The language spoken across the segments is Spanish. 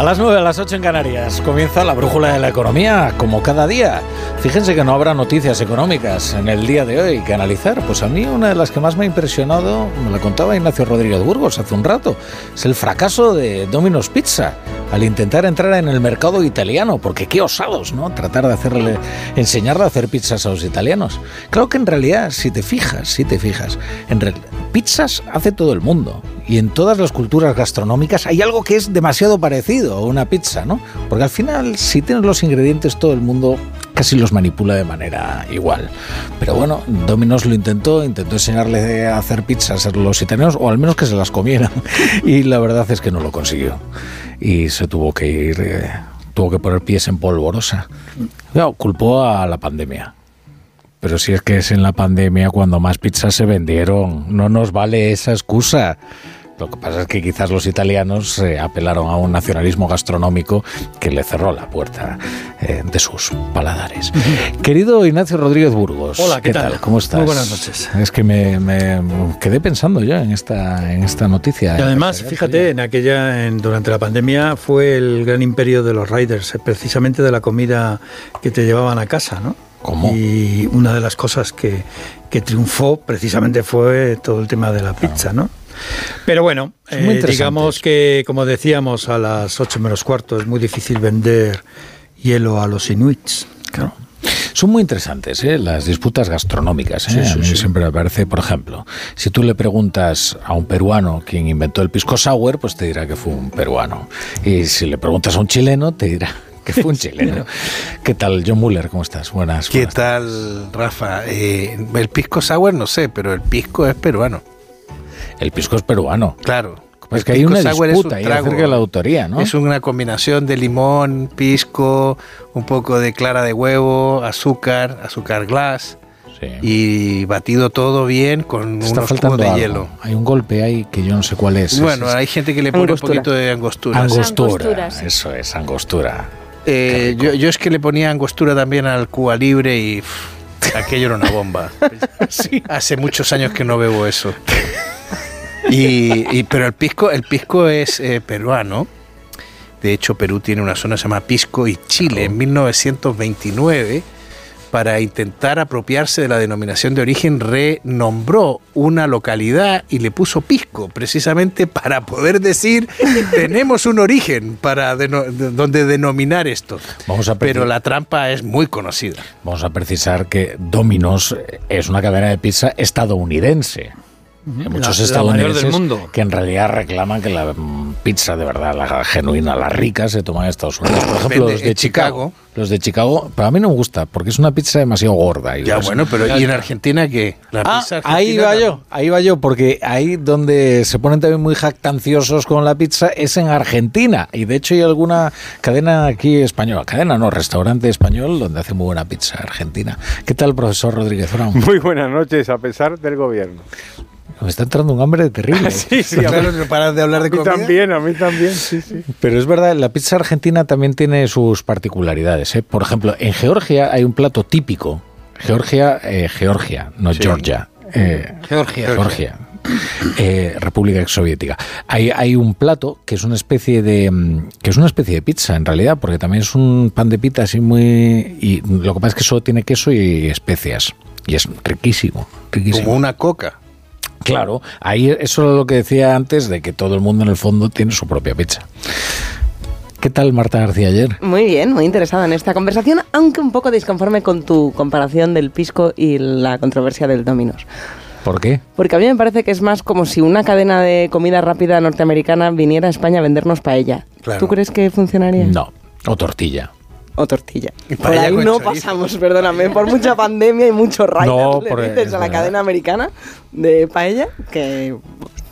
A las 9, a las 8 en Canarias, comienza la brújula de la economía, como cada día. Fíjense que no habrá noticias económicas en el día de hoy que analizar. Pues a mí una de las que más me ha impresionado, me la contaba Ignacio Rodríguez Burgos hace un rato, es el fracaso de Domino's Pizza al intentar entrar en el mercado italiano, porque qué osados, ¿no? Tratar de hacerle, enseñarle a hacer pizzas a los italianos. Claro que en realidad, si te fijas, si te fijas, en pizzas hace todo el mundo y en todas las culturas gastronómicas hay algo que es demasiado parecido a una pizza, ¿no? Porque al final, si tienes los ingredientes, todo el mundo casi los manipula de manera igual. Pero bueno, Domino's lo intentó, intentó enseñarle a hacer pizzas a los italianos, o al menos que se las comieran. Y la verdad es que no lo consiguió. Y se tuvo que ir, eh, tuvo que poner pies en polvorosa. No, culpó a la pandemia. Pero si es que es en la pandemia cuando más pizzas se vendieron, no nos vale esa excusa. Lo que pasa es que quizás los italianos eh, apelaron a un nacionalismo gastronómico que le cerró la puerta eh, de sus paladares. Querido Ignacio Rodríguez Burgos. Hola, ¿qué, tal? ¿Cómo estás? Muy buenas noches. Es que me, quedé pensando ya en esta, en esta noticia. Y además, fíjate, en aquella, en, durante la pandemia fue el gran imperio de los riders, eh, precisamente de la comida que te llevaban a casa, ¿no? ¿Cómo? Y una de las cosas que, que triunfó precisamente fue todo el tema de la pizza, ¿no? Pero bueno, eh, digamos que, como decíamos, a las 8 menos cuarto es muy difícil vender hielo a los inuits. Claro. Son muy interesantes ¿eh? las disputas gastronómicas. ¿eh? a mí siempre me parece, por ejemplo, si tú le preguntas a un peruano quién inventó el pisco sour, pues te dirá que fue un peruano. Y si le preguntas a un chileno, te dirá que fue un chileno. ¿Qué tal, John Muller? ¿Cómo estás? Buenas. ¿Qué tal, Rafa? Eh, el pisco sour no sé, pero el pisco es peruano. El pisco es peruano. Claro. Es que hay una disputa ahí acerca de la autoría, ¿no? Es una combinación de limón, pisco, un poco de clara de huevo, azúcar, azúcar glass. Y batido todo bien con Está unos de hielo. Hay un golpe ahí que yo no sé cuál es. Bueno, hay gente que le pone un poquito de angostura. Angostura, eso es, angostura. Eh, yo, yo, es que le ponía angostura también al Cuba Libre y aquello era una bomba. sí. Hace muchos años que no bebo eso. Y, pero el pisco, el pisco es eh, peruano. De hecho, Perú tiene una zona que se llama Pisco y Chile. En 1929, para intentar apropiarse de la denominación de origen, renombró una localidad y le puso Pisco, precisamente para poder decir, tenemos un origen para donde denominar esto. Vamos a Pero la trampa es muy conocida. Vamos a precisar que Domino's es una cadena de pizza estadounidense. Hay muchos estadounidenses del mundo. que en realidad reclaman que la pizza de verdad, la genuina, la rica, se toma en Estados Unidos. Por ejemplo, los de Chicago, Los de Chicago, para mí no me gusta, porque es una pizza demasiado gorda. Y ya, bueno, pero ¿y en Argentina qué? La ah, ahí va yo, ahí va yo, porque ahí donde se ponen también muy jactanciosos con la pizza es en Argentina. Y de hecho hay alguna cadena aquí española, cadena no, restaurante español, donde hace muy buena pizza argentina. ¿Qué tal, profesor Rodríguez Brown? Muy buenas noches, a pesar del gobierno. Me está entrando un hambre terrible. sí, sí, a no paras de hablar de comida. A mí también, a mí también, sí, sí. Pero es verdad, la pizza argentina también tiene sus particularidades. ¿eh? Por ejemplo, en Georgia hay un plato típico. Georgia, eh, Georgia, no Georgia. Eh, Georgia. Georgia. Eh, República Soviética. Hay, hay un plato que es una especie de mm, que es una especie de pizza en realidad, porque también es un pan de pita así muy y lo que pasa es que solo tiene queso y especias y es riquísimo, riquísimo. Como una coca. Claro, ahí eso es lo que decía antes de que todo el mundo en el fondo tiene su propia pizza. ¿Qué tal Marta García ayer? Muy bien, muy interesada en esta conversación, aunque un poco disconforme con tu comparación del pisco y la controversia del Dominos. ¿Por qué? Porque a mí me parece que es más como si una cadena de comida rápida norteamericana viniera a España a vendernos paella. ¿Tú crees que funcionaría? No, o tortilla o tortilla. Por ahí no pasamos, perdóname, por mucha pandemia y mucho rayo no, le dices a la cadena americana de paella que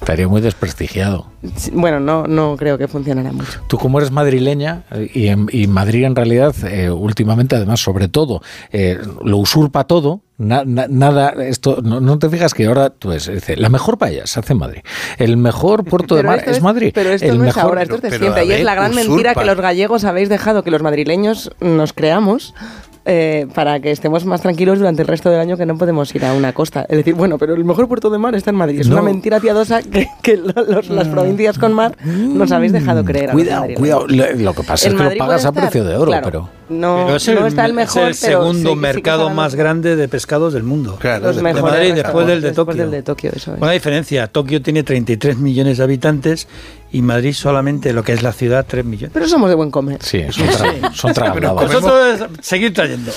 Estaría muy desprestigiado. Bueno, no, no creo que funcionara mucho. Tú como eres madrileña y, en, Madrid en realidad eh, últimamente además sobre todo eh, lo usurpa todo, nada, esto, no, te fijas que ahora tú ves, dice, la mejor paella se hace en Madrid, el mejor puerto de mar es, Madrid. Pero esto el no mejor, es ahora, esto es de siempre. y es la gran mentira que los gallegos habéis dejado que los madrileños nos creamos eh, para que estemos más tranquilos durante el resto del año que no podemos ir a una costa. Es decir, bueno, pero el mejor puerto de mar está en Madrid. Es una mentira piadosa que, las mm. provincias con mar nos habéis dejado creer. Cuidado, cuidado. Lo que pasa es que lo pagas a precio de oro, pero... No, es el, está el mejor, es el segundo mercado más grande de pescados del mundo. Claro, de Madrid después del de Tokio. Del de Tokio eso es. Una diferencia, Tokio tiene 33 millones de habitantes y Madrid solamente lo que es la ciudad 3 millones. Pero somos de buen comer. Sí, son, tra son Nosotros seguir trayendo.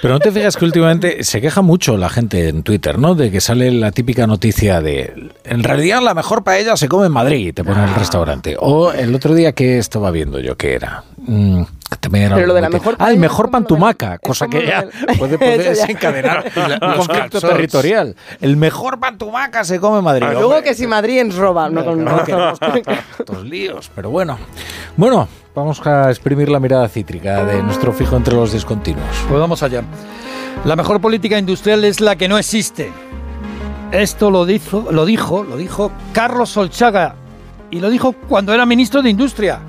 Pero no te fijas que últimamente se queja mucho la gente en Twitter, ¿no? De que sale la típica noticia de en realidad la mejor paella se come en Madrid, te ponen el restaurante. O el otro día que estaba viendo yo que era mm, pero lo de la mejor Ah, el mejor pantumaca, cosa que ya puede, desencadenar un conflicto territorial. El mejor pantumaca se come en Madrid. Luego que si Madrid es roba, no con Estos líos, pero bueno. Bueno, vamos a exprimir la mirada cítrica de nuestro fijo entre los discontinuos. Pues vamos allá. La mejor política industrial es la que no existe. Esto lo dijo, lo dijo, lo dijo Carlos Solchaga y lo dijo cuando era ministro de Industria.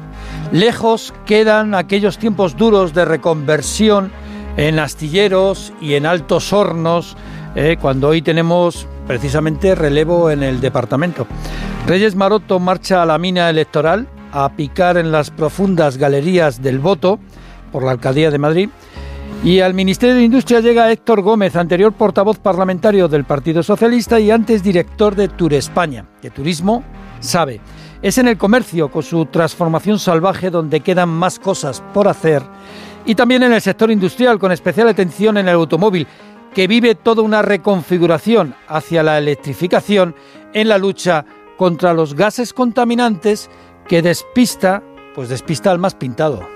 Lejos quedan aquellos tiempos duros de reconversión en astilleros y en altos hornos, eh, cuando hoy tenemos precisamente relevo en el departamento. Reyes Maroto marcha a la mina electoral a picar en las profundas galerías del voto por la Alcaldía de Madrid. Y al Ministerio de Industria llega Héctor Gómez, anterior portavoz parlamentario del Partido Socialista y antes director de Tour España. De turismo sabe. Es en el comercio, con su transformación salvaje, donde quedan más cosas por hacer. Y también en el sector industrial, con especial atención en el automóvil, que vive toda una reconfiguración hacia la electrificación en la lucha contra los gases contaminantes que despista, pues despista al más pintado.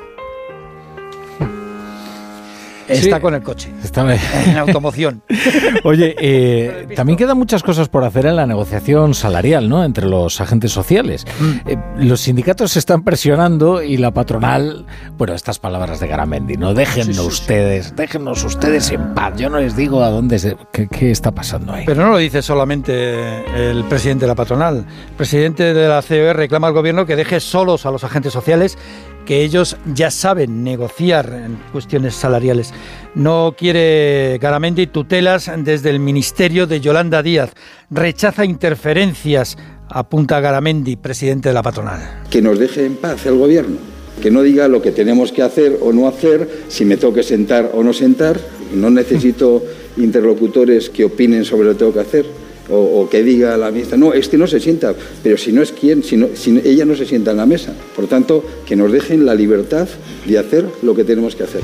Está con el coche. Está en automoción. Oye, eh, también quedan muchas cosas por hacer en la negociación salarial, ¿no? Entre los agentes sociales. Mm. Eh, los sindicatos se están presionando y la patronal, bueno, estas palabras de Garamendi, ¿no? Déjennos ustedes, déjennos ustedes en paz. Yo no les digo a dónde, qué, está pasando ahí. Pero no lo dice solamente el presidente de la patronal. El presidente de la COE reclama al gobierno que deje solos a los agentes sociales que ellos ya saben negociar en cuestiones salariales. No quiere Garamendi tutelas desde el ministerio de Yolanda Díaz. Rechaza interferencias, apunta Garamendi, presidente de la patronal. Que nos deje en paz el gobierno. Que no diga lo que tenemos que hacer o no hacer, si me tengo que sentar o no sentar. No necesito interlocutores que opinen sobre lo que tengo que hacer o, que diga la ministra, no, este no se sienta, pero si no es quien, si, si ella no se sienta en la mesa. Por tanto, que nos dejen la libertad de hacer lo que tenemos que hacer.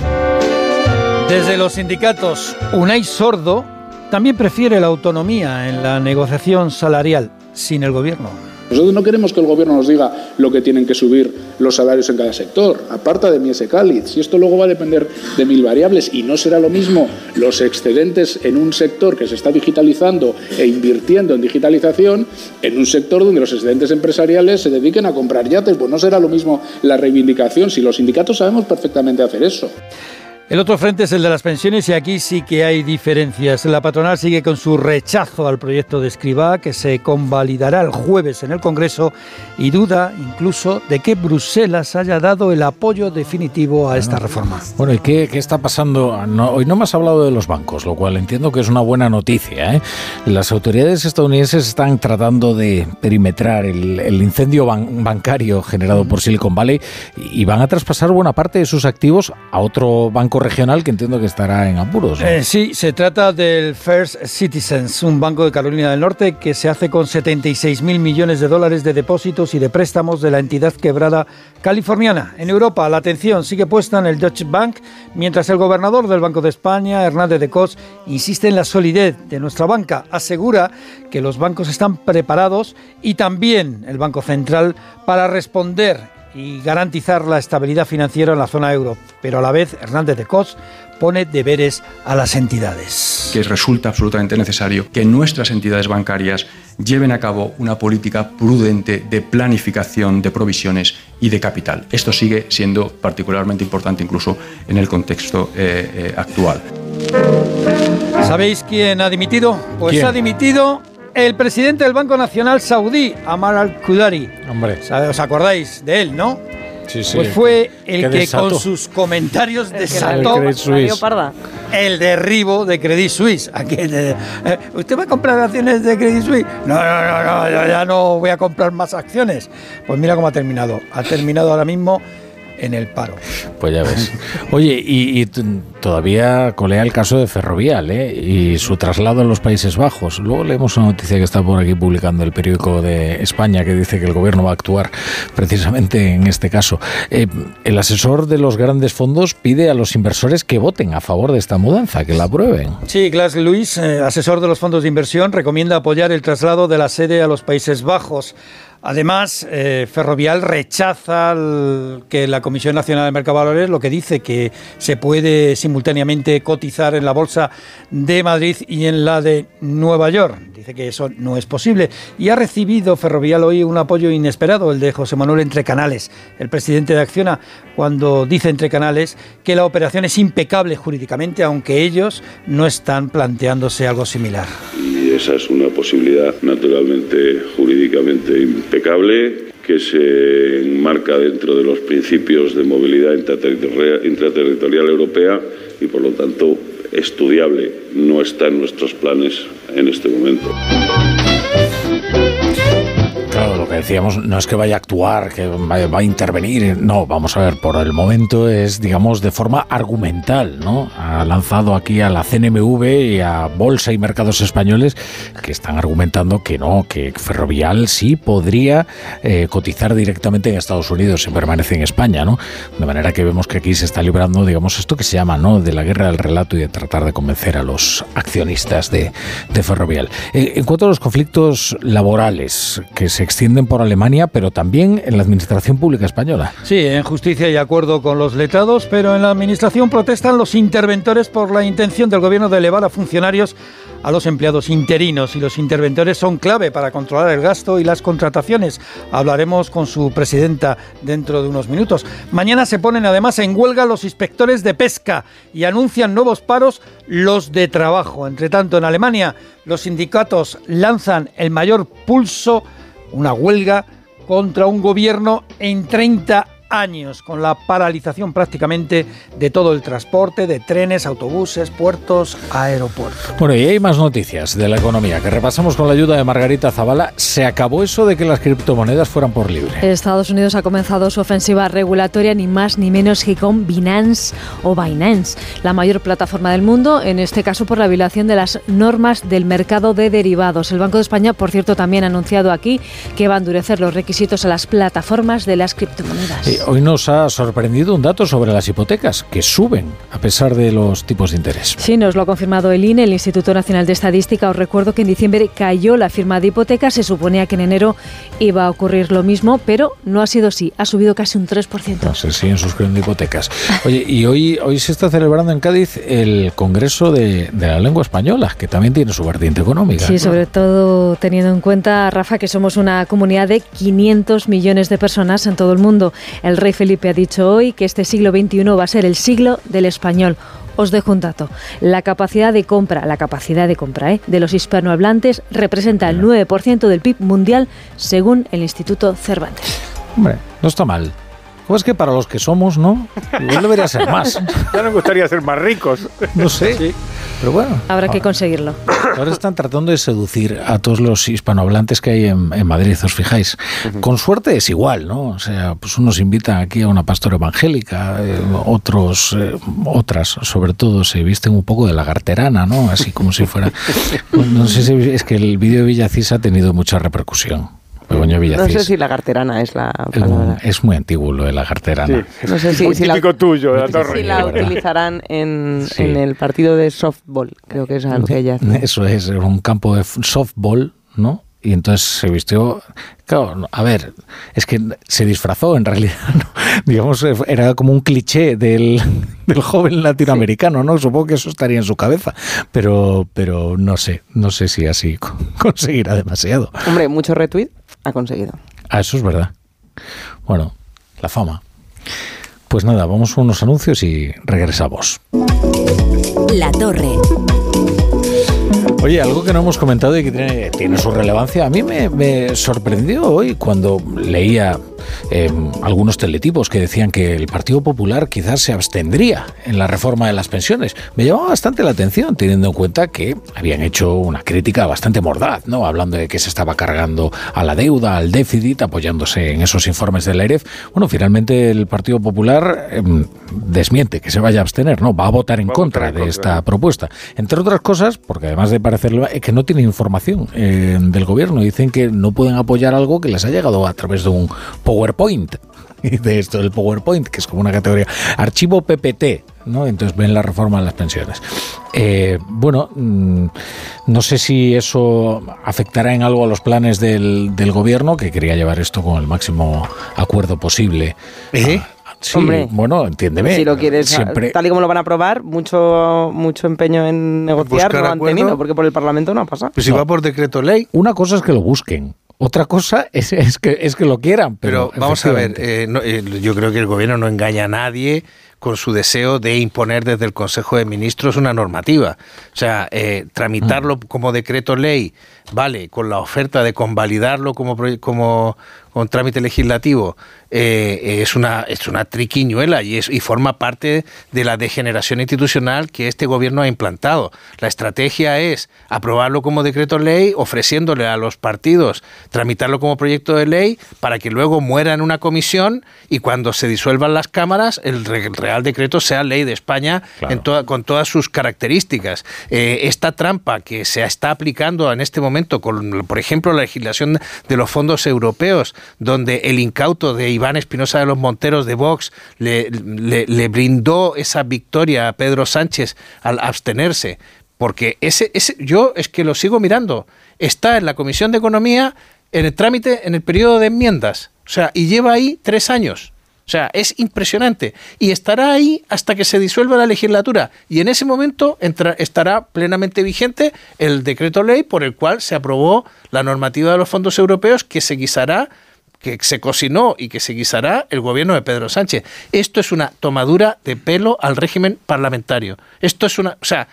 Desde los sindicatos, Unai Sordo también prefiere la autonomía en la negociación salarial sin el gobierno. Nosotros no queremos que el gobierno nos diga lo que tienen que subir los salarios en cada sector, aparta de Miese Cáliz. Si esto luego va a depender de mil variables y no será lo mismo los excedentes en un sector que se está digitalizando e invirtiendo en digitalización, en un sector donde los excedentes empresariales se dediquen a comprar yates, pues no será lo mismo la reivindicación. Si los sindicatos sabemos perfectamente hacer eso. El otro frente es el de las pensiones y aquí sí que hay diferencias. La patronal sigue con su rechazo al proyecto de Escribá que se convalidará el jueves en el Congreso y duda incluso de que Bruselas haya dado el apoyo definitivo a esta reforma. Bueno, ¿y qué, está pasando? hoy no me has hablado de los bancos, lo cual entiendo que es una buena noticia. ¿eh? Las autoridades estadounidenses están tratando de perimetrar el, incendio bancario generado por Silicon Valley y van a traspasar buena parte de sus activos a otro banco regional que entiendo que estará en apuros. Eh, sí, se trata del First Citizens, un banco de Carolina del Norte que se hace con 76 mil millones de dólares de depósitos y de préstamos de la entidad quebrada californiana. En Europa, la atención sigue puesta en el Deutsche Bank, mientras el gobernador del Banco de España, Hernández de Cos, insiste en la solidez de nuestra banca. Asegura que los bancos están preparados y también el Banco Central para responder y garantizar la estabilidad financiera en la zona euro. Pero a la vez, Hernández de Cos pone deberes a las entidades. Que resulta absolutamente necesario que nuestras entidades bancarias lleven a cabo una política prudente de planificación de provisiones y de capital. Esto sigue siendo particularmente importante incluso en el contexto eh, eh, actual. ¿Sabéis quién ha dimitido? Pues ha dimitido el presidente del Banco Nacional Saudí, Amar al-Qudari. Hombre. ¿Os acordáis de él, no? pues fue el que con sus comentarios desató el, derribo de Credit Suisse. Eh, ¿Usted va a comprar acciones de Credit Suisse? No, no, no, no, ya no voy a comprar más acciones. Pues mira cómo ha terminado. Ha terminado ahora mismo en el paro. Pues ya ves. Oye, y, todavía colea el caso de Ferrovial ¿eh? y su traslado en los Países Bajos. Luego leemos una noticia que está por aquí publicando el periódico de España que dice que el gobierno va a actuar precisamente en este caso. Eh, el asesor de los grandes fondos pide a los inversores que voten a favor de esta mudanza, que la aprueben. Sí, Glass Luis, eh, asesor de los fondos de inversión, recomienda apoyar el traslado de la sede a los Países Bajos. Además, eh, Ferrovial rechaza que la Comisión Nacional de Mercado Valores lo que dice que se puede simultáneamente cotizar en la Bolsa de Madrid y en la de Nueva York. Dice que eso no es posible. Y ha recibido Ferrovial hoy un apoyo inesperado, el de José Manuel Entre Canales, el presidente de Acciona, cuando dice Entre Canales que la operación es impecable jurídicamente, aunque ellos no están planteándose algo similar esa es una posibilidad naturalmente jurídicamente impecable que se enmarca dentro de los principios de movilidad intraterritorial, europea y por lo tanto estudiable. No está en nuestros planes en este momento. Decíamos no es que vaya a actuar, que va a intervenir, no, vamos a ver, por el momento es, digamos, de forma argumental, ¿no? Ha lanzado aquí a la CNMV y a Bolsa y Mercados Españoles que están argumentando que no, que Ferrovial sí podría eh, cotizar directamente en Estados Unidos si permanece en España, ¿no? De manera que vemos que aquí se está librando, digamos, esto que se llama, ¿no? De la guerra del relato y de tratar de convencer a los accionistas de, de Ferrovial. Eh, en cuanto a los conflictos laborales que se extienden por Alemania, pero también en la Administración Pública Española. Sí, en justicia y acuerdo con los letrados, pero en la Administración protestan los interventores por la intención del Gobierno de elevar a funcionarios a los empleados interinos y los interventores son clave para controlar el gasto y las contrataciones. Hablaremos con su presidenta dentro de unos minutos. Mañana se ponen además en huelga los inspectores de pesca y anuncian nuevos paros los de trabajo. Entre tanto, en Alemania los sindicatos lanzan el mayor pulso una huelga contra un gobierno en 30 años, con la paralización prácticamente de todo el transporte, de trenes, autobuses, puertos, aeropuertos. Bueno, y hay más noticias de la economía que repasamos con la ayuda de Margarita Zavala. ¿Se acabó eso de que las criptomonedas fueran por libre? Estados Unidos ha comenzado su ofensiva regulatoria ni más ni menos que con Binance o Binance, la mayor plataforma del mundo, en este caso por la violación de las normas del mercado de derivados. El Banco de España, por cierto, también ha anunciado aquí que va a endurecer los requisitos a las plataformas de las criptomonedas hoy nos ha sorprendido un dato sobre las hipotecas, que suben a pesar de los tipos de interés. Sí, nos lo ha confirmado el INE, el Instituto Nacional de Estadística. Os recuerdo que en diciembre cayó la firma de hipotecas, se suponía que en enero iba a ocurrir lo mismo, pero no ha sido así, ha subido casi un 3%. No, se siguen suscribiendo hipotecas. Oye, y hoy, hoy se está celebrando en Cádiz el Congreso de, la Lengua Española, que también tiene su vertiente económica. Sí, sobre todo teniendo en cuenta, Rafa, que somos una comunidad de 500 millones de personas en todo el mundo. El rey Felipe ha dicho hoy que este siglo XXI va a ser el siglo del español. Os dejo un dato. La capacidad de compra, la capacidad de compra ¿eh? de los hispanohablantes representa el 9% del PIB mundial según el Instituto Cervantes. Hombre, no está mal. Pues que para los que somos, ¿no? Igual debería ser más. ya nos gustaría ser más ricos. No sé. Pero bueno. Habrá que conseguirlo. Ahora están tratando de seducir a todos los hispanohablantes que hay en, Madrid, os fijáis. Con suerte es igual, ¿no? O sea, pues unos invitan aquí a una pastora evangélica, eh, otros, eh, otras, sobre todo, se visten un poco de lagarterana, ¿no? Así como si fuera. No sé si es que el vídeo de Villacís ha tenido mucha repercusión. No sé si la garterana es la palabra. Es muy antiguo lo de la garterana. No sé si, si la, tuyo, la torre. Si la utilizarán en, en, el partido de softball, creo que es algo que ella Eso es, un campo de softball, ¿no? y entonces se vistió. Claro, a ver, es que se disfrazó en realidad, digamos, era como un cliché del, del joven latinoamericano, ¿no? Supongo que eso estaría en su cabeza, pero, pero no sé, no sé si así conseguirá demasiado. Hombre, mucho retweet ha conseguido. Ah, eso es verdad. Bueno, la fama. Pues nada, vamos a unos anuncios y regresamos. La Torre. Oye, algo que no hemos comentado y que tiene, su relevancia, a mí me, sorprendió hoy cuando leía eh, algunos teletipos que decían que el Partido Popular quizás se abstendría en la reforma de las pensiones. Me llamaba bastante la atención, teniendo en cuenta que habían hecho una crítica bastante mordaz, ¿no? Hablando de que se estaba cargando a la deuda, al déficit, apoyándose en esos informes del EREF. Bueno, finalmente el Partido Popular em, desmiente que se vaya a abstener, ¿no? Va a votar en contra de esta propuesta. Entre otras cosas, porque además de parecerlo, es que no tiene información eh, del gobierno. Dicen que no pueden apoyar algo que les ha llegado a través de un PowerPoint. De esto, del PowerPoint, que es como una categoría. Archivo PPT, ¿no? Entonces ven la reforma de las pensiones. Eh, bueno, mm, no sé si eso afectará en algo a los planes del, del gobierno, que quería llevar esto con el máximo acuerdo posible. ¿Eh? Sí, bueno, entiéndeme. Si lo quieres, siempre... tal y como lo van a aprobar, mucho mucho empeño en negociar no han tenido, porque por el Parlamento no ha pasado. Pues si va por decreto ley. Una cosa es que lo busquen. Otra cosa es, es, que, es que lo quieran. Pero, vamos a ver, eh, eh, yo creo que el gobierno no engaña a nadie con su deseo de imponer desde el Consejo de Ministros una normativa. O sea, eh, tramitarlo mm. como decreto ley, vale, con la oferta de convalidarlo como, como, con trámite legislativo eh, es, una, es una triquiñuela y, es, y forma parte de la degeneración institucional que este gobierno ha implantado. La estrategia es aprobarlo como decreto ley, ofreciéndole a los partidos tramitarlo como proyecto de ley para que luego muera en una comisión y cuando se disuelvan las cámaras el Real Decreto sea ley de España en con todas sus características. Eh, esta trampa que se está aplicando en este momento con, por ejemplo, la legislación de los fondos europeos, donde el incauto de Iván Espinosa de los Monteros de Vox le, brindó esa victoria a Pedro Sánchez al abstenerse. Porque ese, ese, yo es que lo sigo mirando. Está en la Comisión de Economía en el trámite, en el periodo de enmiendas. O sea, y lleva ahí tres años. O sea, es impresionante. Y estará ahí hasta que se disuelva la legislatura. Y en ese momento estará plenamente vigente el decreto ley por el cual se aprobó la normativa de los fondos europeos que se guisará que se cocinó y que se guisará el gobierno de Pedro Sánchez. Esto es una tomadura de pelo al régimen parlamentario. Esto es una, o sea,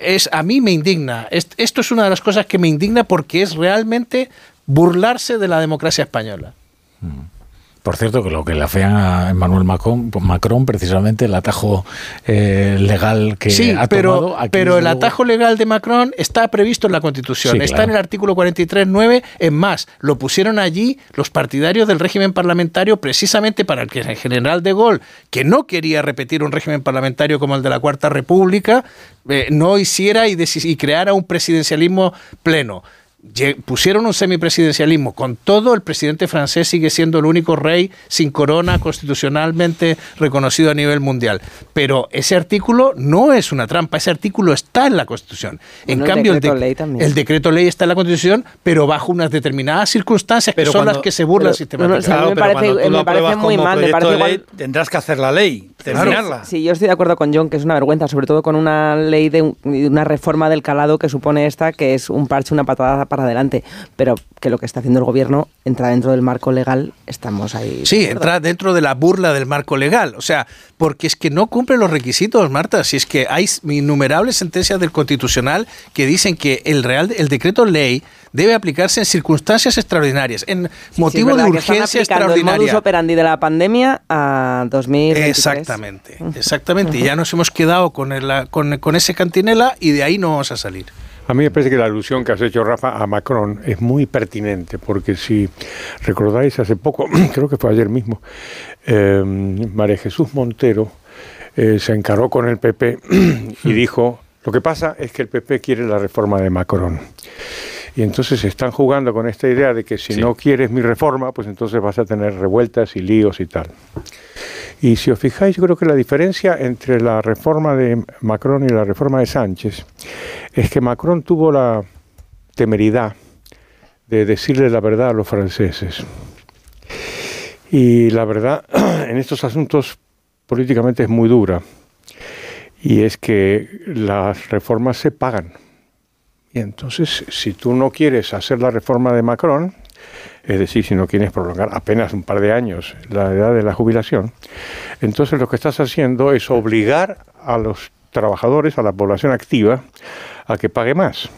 es a mí me indigna. Esto es una de las cosas que me indigna porque es realmente burlarse de la democracia española. Mm. Por cierto, que lo que le afean a Emmanuel Macron, Macron precisamente el atajo eh, legal que sí, ha pero, tomado. pero el atajo legal de Macron está previsto en la Constitución, está en el artículo 43.9. Es más, lo pusieron allí los partidarios del régimen parlamentario precisamente para que el general de Gaulle, que no quería repetir un régimen parlamentario como el de la Cuarta República, eh, no hiciera y, y creara un presidencialismo pleno pusieron un semipresidencialismo. Con todo, el presidente francés sigue siendo el único rey sin corona constitucionalmente reconocido a nivel mundial. Pero ese artículo no es una trampa, ese artículo está en la Constitución. en cambio, el, decreto ley está en la Constitución, pero bajo unas determinadas circunstancias que son las que se burlan sistemáticamente. me parece, muy mal. tendrás que hacer la ley, terminarla. Sí, yo estoy de acuerdo con John, que es una vergüenza, sobre todo con una ley de una reforma del calado que supone esta, que es un parche, una patada para adelante, pero que lo que está haciendo el gobierno entra dentro del marco legal, estamos ahí. Sí, entra dentro de la burla del marco legal, o sea, porque es que no cumple los requisitos, Marta, si es que hay innumerables sentencias del Constitucional que dicen que el real el decreto ley debe aplicarse en circunstancias extraordinarias, en motivo de urgencia extraordinaria. El modus operandi de la pandemia a 2023. Exactamente, exactamente. Y ya nos hemos quedado con, el, con, con ese cantinela y de ahí no vamos a salir. A mí me parece que la alusión que has hecho, Rafa, a Macron es muy pertinente, porque si recordáis hace poco, creo que fue ayer mismo, eh, María Jesús Montero eh, se encaró con el PP y dijo, lo que pasa es que el PP quiere la reforma de Macron. Y entonces están jugando con esta idea de que si no quieres mi reforma, pues entonces vas a tener revueltas y líos y tal. Y si os fijáis, yo creo que la diferencia entre la reforma de Macron y la reforma de Sánchez es que Macron tuvo la temeridad de decirle la verdad a los franceses. Y la verdad en estos asuntos políticamente es muy dura. Y es que las reformas se pagan. Entonces, si tú no quieres hacer la reforma de Macron, es decir, si no quieres prolongar apenas un par de años la edad de la jubilación, entonces lo que estás haciendo es obligar a los trabajadores, a la población activa, a que pague más.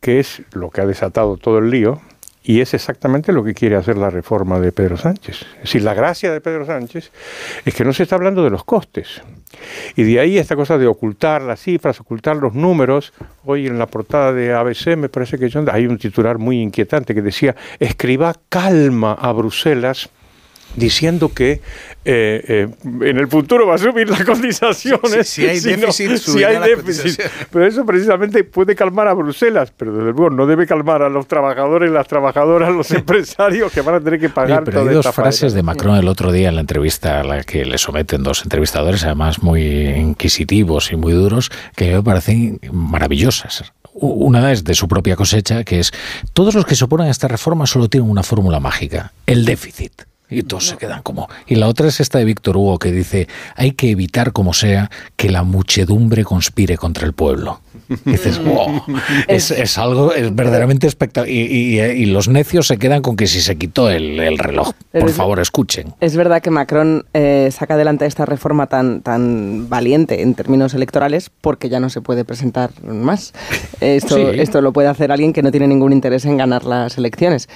que es lo que ha desatado todo el lío, y es exactamente lo que quiere hacer la reforma de Pedro Sánchez. Es decir, la gracia de Pedro Sánchez es que no se está hablando de los costes. Y de ahí esta cosa de ocultar las cifras, ocultar los números. Hoy en la portada de ABC me parece que hay un titular muy inquietante que decía, escriba calma a Bruselas diciendo que eh, eh, en el futuro va a subir las cotizaciones. Si, hay déficit, si hay déficit. Pero eso precisamente puede calmar a Bruselas, pero desde luego no debe calmar a los trabajadores, las trabajadoras, los empresarios que van a tener que pagar. pero hay dos frases de Macron el otro día en la entrevista a la que le someten dos entrevistadores, además muy inquisitivos y muy duros, que me parecen maravillosas. Una es de su propia cosecha, que es, todos los que se oponen a esta reforma solo tienen una fórmula mágica, el déficit. Y todos se quedan como... Y la otra es esta de Víctor Hugo que dice, hay que evitar como sea que la muchedumbre conspire contra el pueblo. dices, wow, es, algo es verdaderamente espectacular. Y, los necios se quedan con que si se quitó el, reloj. Por favor, escuchen. Es verdad que Macron eh, saca adelante esta reforma tan, tan valiente en términos electorales porque ya no se puede presentar más. Esto, esto lo puede hacer alguien que no tiene ningún interés en ganar las elecciones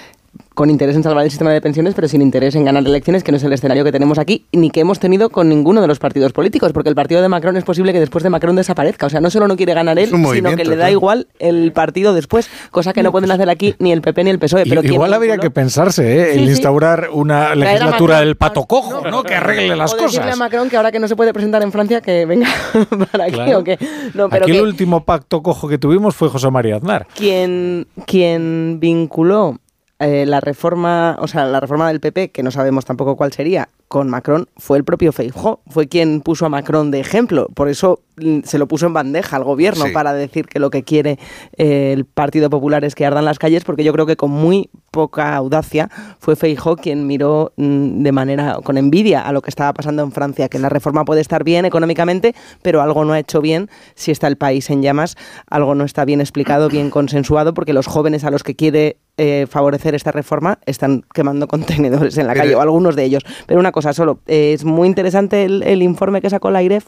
con interés en salvar el sistema de pensiones, pero sin interés en ganar elecciones, que no es el escenario que tenemos aquí, ni que hemos tenido con ninguno de los partidos políticos, porque el partido de Macron es posible que después de Macron desaparezca. O sea, no solo no quiere ganar él, sino que le da igual el partido después, cosa que no pueden hacer aquí ni el PP ni el PSOE. Pero igual habría que pensarse, ¿eh? el instaurar una legislatura del pato cojo, ¿no? Que arregle las o cosas. decirle a Macron que ahora que no se puede presentar en Francia, que venga para aquí o que... No, pero aquí el último pacto cojo que tuvimos fue José María Aznar. Quien, quien vinculó eh, la reforma, o sea, la reforma del PP, que no sabemos tampoco cuál sería, con Macron fue el propio Feijóo, fue quien puso a Macron de ejemplo, por eso mm, se lo puso en bandeja al gobierno para decir que lo que quiere eh, el Partido Popular es que ardan las calles, porque yo creo que con muy poca audacia fue Feijóo quien miró mm, de manera con envidia a lo que estaba pasando en Francia, que la reforma puede estar bien económicamente, pero algo no ha hecho bien si está el país en llamas, algo no está bien explicado, bien consensuado, porque los jóvenes a los que quiere eh, favorecer esta reforma están quemando contenedores en la calle, o algunos de ellos. Pero una cosa solo, eh, es muy interesante el, informe que sacó la IREF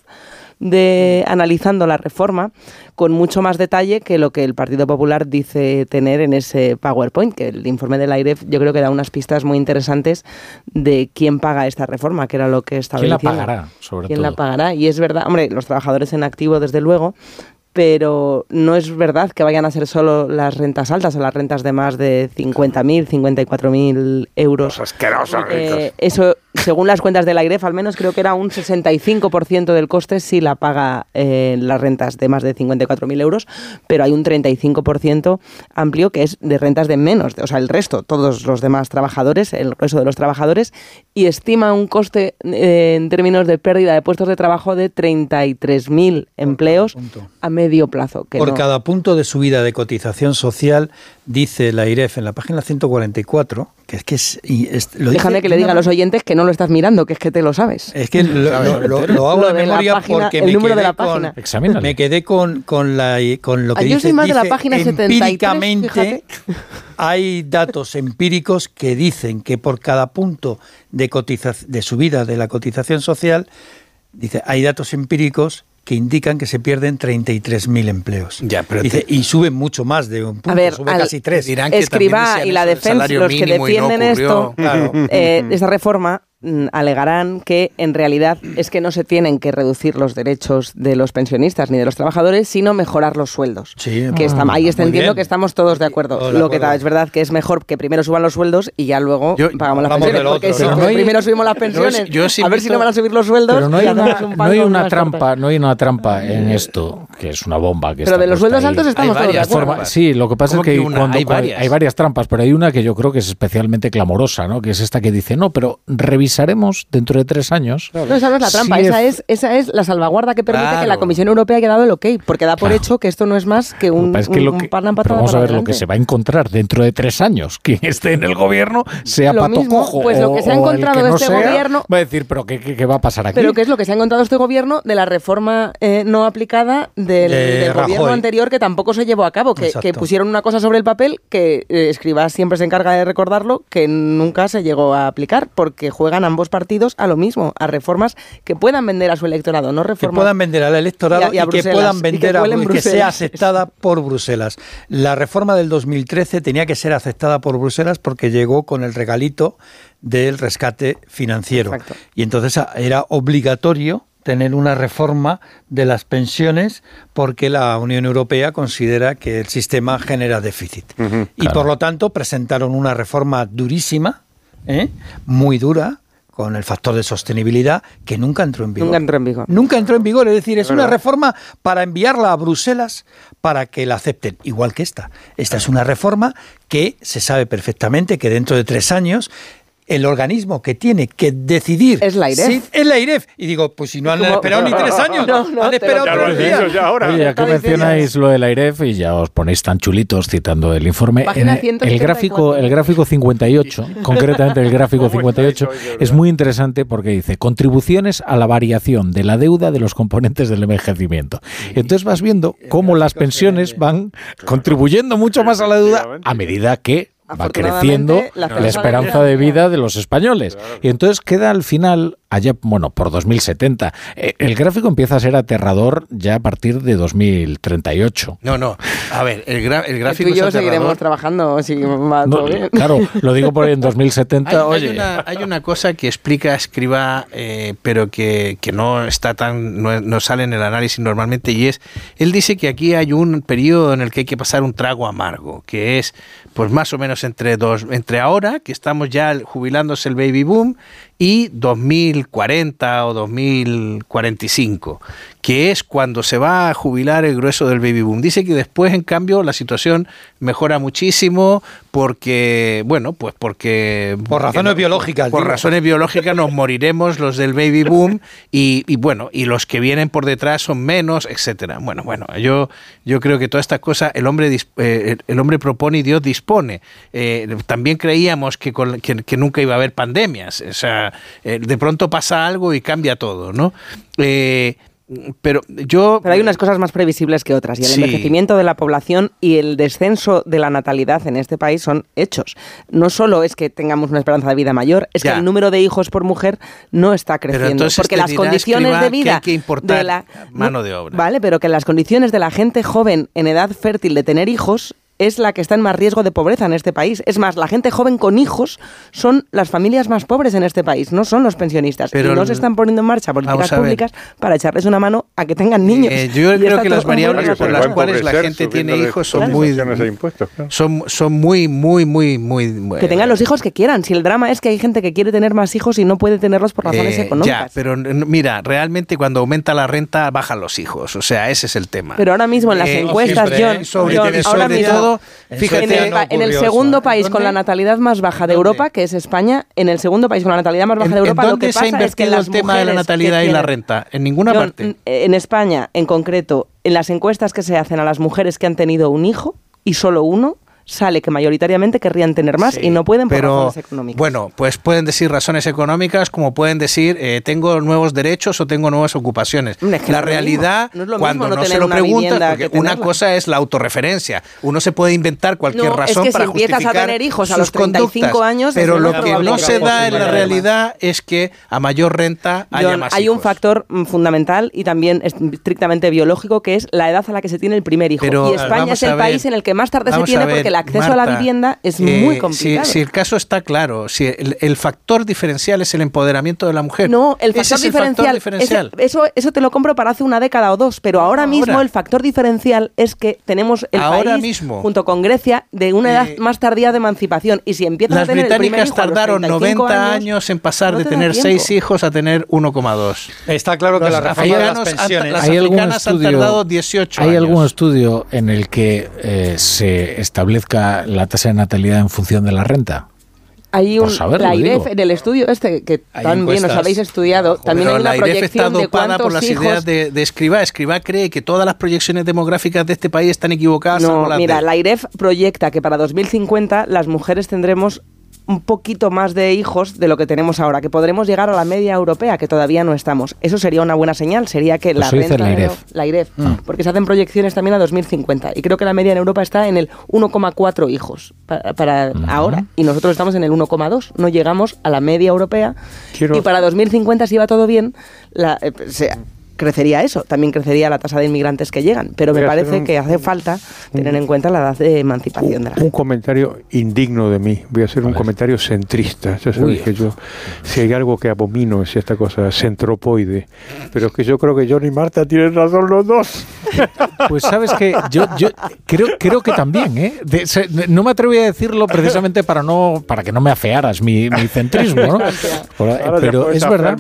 de analizando la reforma con mucho más detalle que lo que el Partido Popular dice tener en ese PowerPoint, que el informe de la IREF yo creo que da unas pistas muy interesantes de quién paga esta reforma, que era lo que estaba ¿Quién la pagará, sobre ¿Quién la pagará? Y es verdad, hombre, los trabajadores en activo desde luego, pero no es verdad que vayan a ser solo las rentas altas o las rentas de más de 50.000, 54.000 euros. Eh, eso, según las cuentas de la IREF, al menos creo que era un 65% del coste si la paga eh, las rentas de más de 54.000 euros, pero hay un 35% amplio que es de rentas de menos, o sea, el resto, todos los demás trabajadores, el resto de los trabajadores, y estima un coste eh, en términos de pérdida de puestos de trabajo de 33.000 empleos a medio plazo. Por cada punto de subida de cotización social, dice la IREF en la página 144, que es que es... Déjame que le diga a los oyentes que no lo estás mirando, que es que te lo sabes. Es que lo, hago de memoria porque me quedé, de la página. Con, me quedé con, con, la, con lo que ah, dice, de la página empíricamente hay datos empíricos que dicen que por cada punto de, de subida de la cotización social, dice, hay datos empíricos que indican que se pierden 33.000 empleos. Ya, pero Dice, y suben mucho más de un punto, sube casi tres. Dirán que Escriba y la defensa, los que defienden esto, claro. eh, esa reforma alegarán que en realidad es que no se tienen que reducir los derechos de los pensionistas ni de los trabajadores, sino mejorar los sueldos. Sí, que está, ahí está, entiendo que estamos todos de acuerdo. Lo que es verdad que es mejor que primero suban los sueldos y ya luego pagamos las pensiones. Porque si primero subimos las pensiones, a ver si no van a subir los sueldos. Pero no hay una, trampa, no hay una trampa en esto, que es una bomba. Que pero de los sueldos altos estamos todos de acuerdo. Sí, lo que pasa es que, cuando, hay, varias. hay varias trampas, pero hay una que yo creo que es especialmente clamorosa, ¿no? que es esta que dice, no, pero revisa revisaremos dentro de tres años. No, esa no es la trampa, esa, es, esa es la salvaguarda que permite que la Comisión Europea haya dado el ok, porque da por hecho que esto no es más que un, es que un, Vamos a ver lo que se va a encontrar dentro de tres años. Quien esté en el gobierno, sea pato cojo. Pues lo que se ha encontrado este gobierno. Va a decir, pero ¿qué, ¿qué, va a pasar aquí? Pero ¿qué es lo que se ha encontrado este gobierno de la reforma eh, no aplicada del, gobierno anterior que tampoco se llevó a cabo? Que, que pusieron una cosa sobre el papel que eh, Escribá siempre se encarga de recordarlo, que nunca se llegó a aplicar, porque juegan ambos partidos a lo mismo, a reformas que puedan vender a su electorado, no reformas que puedan vender al electorado y, que puedan vender a que, que sea aceptada por Bruselas. La reforma del 2013 tenía que ser aceptada por Bruselas porque llegó con el regalito del rescate financiero y entonces era obligatorio tener una reforma de las pensiones porque la Unión Europea considera que el sistema genera déficit. y por lo tanto presentaron una reforma durísima, ¿eh? muy dura, con el factor de sostenibilidad que nunca entró en vigor. Nunca entró en vigor. Nunca entró en vigor, es decir, es una reforma para enviarla a Bruselas para que la acepten, igual que esta. Esta es una reforma que se sabe perfectamente que dentro de tres años el organismo que tiene que decidir es la IREF. es la IREF. Y digo, pues si no han esperado ni tres años, no, han esperado tres días. Ya ahora. Oye, ya que mencionáis lo de la IREF y ya os ponéis tan chulitos citando el informe, el, gráfico, el gráfico 58, concretamente el gráfico 58, es muy interesante porque dice contribuciones a la variación de la deuda de los componentes del envejecimiento. Entonces vas viendo cómo las pensiones van contribuyendo mucho más a la deuda a medida que va creciendo la, esperanza de vida de los españoles. Y entonces queda al final allá, bueno, por 2070. Eh, el gráfico empieza a ser aterrador ya a partir de 2038. No, no. A ver, el, el gráfico. Tú y yo seguiremos trabajando si va todo bien. Claro, lo digo por en 2070. Hay, oye. Hay, una, hay una cosa que explica Escriba, eh, pero que, que, no está tan. No, no, sale en el análisis normalmente, y es. Él dice que aquí hay un periodo en el que hay que pasar un trago amargo, que es, pues más o menos entre dos. Entre ahora, que estamos ya jubilándose el baby boom, y 2040 o 2045, que es cuando se va a jubilar el grueso del baby boom. Dice que después, en cambio, la situación mejora muchísimo porque, bueno, pues porque... Por razones biológicas. Por razones biológicas nos moriremos los del baby boom y, bueno, y los que vienen por detrás son menos, etcétera. Bueno, bueno, yo, yo creo que todas estas cosas el hombre, eh, el hombre propone y Dios dispone. Eh, también creíamos que, que, nunca iba a haber pandemias. O sea, eh, de pronto pasa algo y cambia todo, ¿no? Eh, pero yo pero hay unas cosas más previsibles que otras y el envejecimiento de la población y el descenso de la natalidad en este país son hechos. No solo es que tengamos una esperanza de vida mayor es que el número de hijos por mujer no está creciendo porque las condiciones de vida que de la mano de obra. Vale pero que las condiciones de la gente joven en edad fértil de tener hijos es la que está en más riesgo de pobreza en este país. Es más, la gente joven con hijos son las familias más pobres en este país, no son los pensionistas. Pero y no se están poniendo en marcha políticas públicas para echarles una mano a que tengan niños. Eh, yo creo que las variables por las cuales la gente tiene hijos son muy, son, son muy, muy, muy, muy... Que tengan los hijos que quieran. Si el drama es que hay gente que quiere tener más hijos y no puede tenerlos por razones eh, económicas. Ya, pero mira, realmente cuando aumenta la renta bajan los hijos. O sea, ese es el tema. Pero ahora mismo en las eh, encuestas, John, ahora mismo, fíjate, en el, segundo país con la natalidad más baja de Europa, que es España, en el segundo país con la natalidad más baja de Europa, lo que pasa se ha es que el tema de la natalidad y la renta? En ninguna parte. En España, en concreto, en las encuestas que se hacen a las mujeres que han tenido un hijo y solo uno, sale que mayoritariamente querrían tener más y no pueden por razones económicas. Bueno, pues pueden decir razones económicas como pueden decir eh, tengo nuevos derechos o tengo nuevas ocupaciones. la realidad, cuando no, se lo preguntan, porque una cosa es la autorreferencia. Uno se puede inventar cualquier razón es que para si empiezas a tener hijos a los 35 años, pero lo que no se da en la realidad es que a mayor renta haya más Hay un factor mm, fundamental y también estrictamente biológico que es la edad a la que se tiene el primer hijo. y España es el país en el que más tarde se tiene porque la acceso a la vivienda es muy eh, complicado. Si, el caso está claro, si el, factor diferencial es el empoderamiento de la mujer. No, el factor, diferencial, eso, eso te lo compro para hace una década o dos, pero ahora, mismo el factor diferencial es que tenemos el ahora país, mismo, junto con Grecia, de una edad eh, más tardía de emancipación. Y si empiezan las a tener británicas el tardaron 90 años, en pasar de tener 6 hijos a tener 1,2. Está claro que las africanas, han, las africanas han tardado 18 ¿Hay algún estudio en el que eh, se establezca la tasa de natalidad en función de la renta? Hay un, la IREF en el estudio este que también os habéis estudiado, también hay una la IREF está dopada por las ideas de, de Escribá. Escribá cree que todas las proyecciones demográficas de este país están equivocadas. No, mira, la IREF proyecta que para 2050 las mujeres tendremos un poquito más de hijos de lo que tenemos ahora, que podremos llegar a la media europea, que todavía no estamos. Eso sería una buena señal, sería que la renta... La IREF. la IREF mm. porque se hacen proyecciones también a 2050, y creo que la media en Europa está en el 1,4 hijos para, ahora, y nosotros estamos en el 1,2, no llegamos a la media europea, y para 2050, si va todo bien, la, eh, crecería eso, también crecería la tasa de inmigrantes que llegan, pero me parece que hace falta tener en cuenta la edad de emancipación de la gente. Un comentario indigno de mí, voy a hacer un comentario centrista, ya sabes que yo, si hay algo que abomino es esta cosa centropoide, pero es que yo creo que John y Marta tienen razón los dos. Pues sabes que yo, yo creo, creo que también, ¿eh? no me atrevo a decirlo precisamente para no para que no me afearas mi, centrismo, ¿no? Pero es verdad.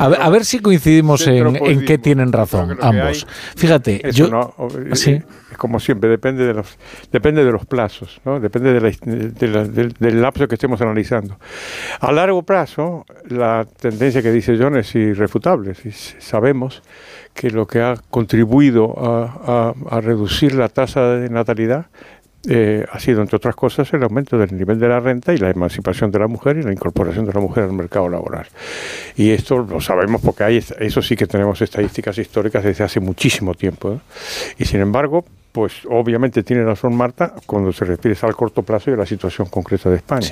A, ver, si coincidimos en, en que tienen razón ambos. Fíjate, yo ¿sí? como siempre depende de los depende de los plazos, ¿no? Depende del, lapso que estemos analizando. A largo plazo, la tendencia que dice John es irrefutable. sabemos que lo que ha contribuido a reducir la tasa de natalidad eh, ha sido, entre otras cosas, el aumento del nivel de la renta y la emancipación de la mujer y la incorporación de la mujer al mercado laboral. Y esto lo sabemos porque hay, eso sí que tenemos estadísticas históricas desde hace muchísimo tiempo. ¿eh? Y sin embargo, pues obviamente tiene razón Marta cuando se refiere al corto plazo y a la situación concreta de España.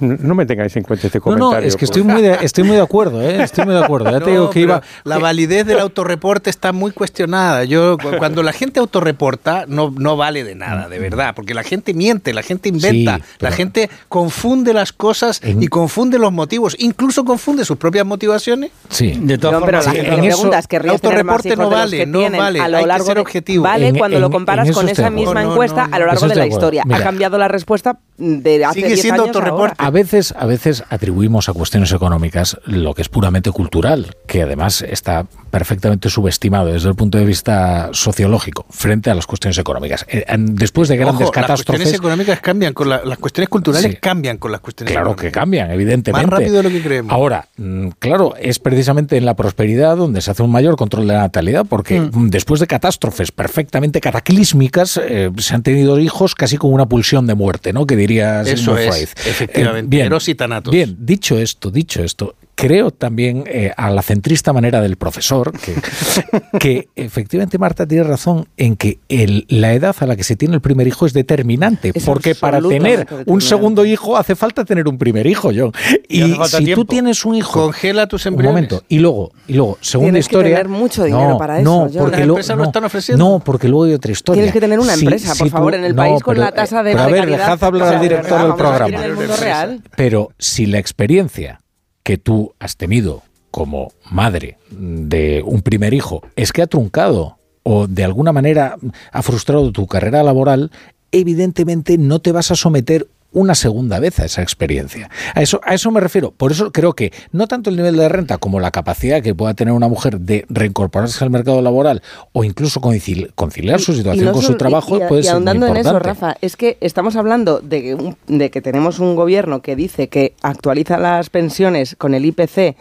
No me tengáis en cuenta este comentario. No, no es que estoy muy, de, estoy muy de acuerdo, ¿eh? estoy muy de acuerdo. Ya te digo que iba... La validez del autorreporte está muy cuestionada. Yo Cuando la gente autorreporta, no, no vale de nada, de verdad, porque la gente miente, la gente inventa, la gente confunde las cosas y confunde los motivos, incluso confunde sus propias motivaciones. Sí, de todas formas. Pero en preguntas, el autorreporte no vale, no vale, a lo largo de objetivo. Vale cuando lo comparas con esa misma encuesta a lo largo de la historia. ha cambiado la respuesta de hace Sigue siendo años ahora. A veces, a veces atribuimos a cuestiones económicas lo que es puramente cultural, que además está perfectamente subestimado desde el punto de vista sociológico frente a las cuestiones económicas. Eh, después de grandes catástrofes... Las cuestiones económicas cambian, con las cuestiones culturales cambian con las cuestiones Claro que cambian, evidentemente. Más rápido de lo que creemos. Ahora, mm, claro, es precisamente en la prosperidad donde se hace un mayor control de la natalidad, porque mm. después de catástrofes perfectamente cataclísmicas, eh, se han tenido hijos casi como una pulsión de muerte, ¿no? Que diría Eso es, efectivamente. Eh, bien, bien, dicho esto, dicho esto, creo también eh, a la centrista manera del profesor, que, que efectivamente Marta tiene razón en que el, la edad a la que se tiene el primer hijo es determinante, porque para tener un segundo hijo hace falta tener un primer hijo, John. Y, si tú tienes un hijo... Congela tus embriones. Un momento, y luego, y luego segunda Tienes historia... Que tener mucho dinero no, para eso, no, porque lo, no, están ofreciendo. No, porque luego hay otra historia. Tienes que tener una empresa, por favor, en el país con la tasa de pero a ver, dejad hablar al director del programa. Pero si la experiencia que tú has tenido como madre de un primer hijo es que ha truncado o de alguna manera ha frustrado tu carrera laboral, evidentemente no te vas a someter una segunda vez a esa experiencia. A eso, a eso me refiero. Por eso creo que no tanto el nivel de renta como la capacidad que pueda tener una mujer de reincorporarse al mercado laboral o incluso conciliar, su situación con su trabajo puede ser muy importante. en eso, Rafa, es que estamos hablando de de que tenemos un gobierno que dice que actualiza las pensiones con el IPC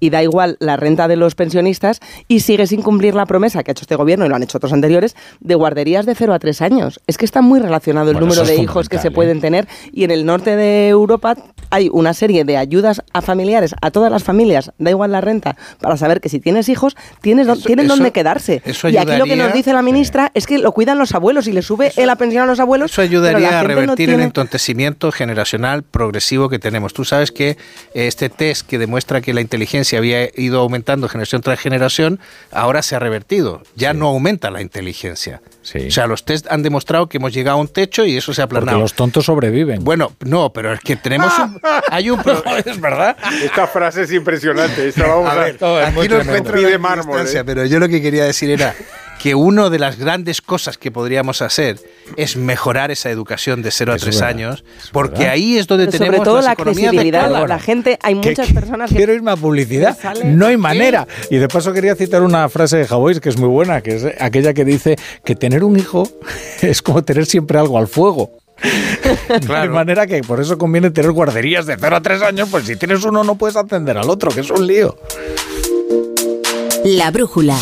y da igual la renta de los pensionistas y sigue sin cumplir la promesa que ha hecho este gobierno y lo han hecho otros anteriores de guarderías de 0 a 3 años. Es que está muy relacionado el número de hijos que se pueden ¿eh? tener y en el norte de Europa hay una serie de ayudas a familiares, a todas las familias, da igual la renta, para saber que si tienes hijos tienes tienen dónde quedarse. y aquí lo que nos dice la ministra es que lo cuidan los abuelos y le sube la pensión a los abuelos. Eso ayudaría a revertir el entontecimiento generacional progresivo que tenemos. Tú sabes que este test que demuestra que la inteligencia había ido aumentando generación tras generación, ahora se ha revertido. Ya no aumenta la inteligencia. O sea, los test han demostrado que hemos llegado a un techo y eso se ha aplanado. Porque los tontos sobreviven. Bueno, no, pero es que tenemos un, hay un es verdad. Esta frase es impresionante. Esta vamos a, ver. aquí no encuentro de mármol, ¿eh? pero yo lo que quería decir era que una de las grandes cosas que podríamos hacer es mejorar esa educación de 0 a 3 años, porque ahí es donde tenemos sobre todo la accesibilidad. La gente, hay muchas personas que quiero irme a publicidad, no hay manera. Y de paso quería citar una frase de Javois que es muy buena, que es aquella que dice que tener un hijo es como tener siempre algo al fuego. De manera que por eso conviene tener guarderías de 0 a 3 años, pues si tienes uno no puedes atender al otro, que es un lío. La brújula.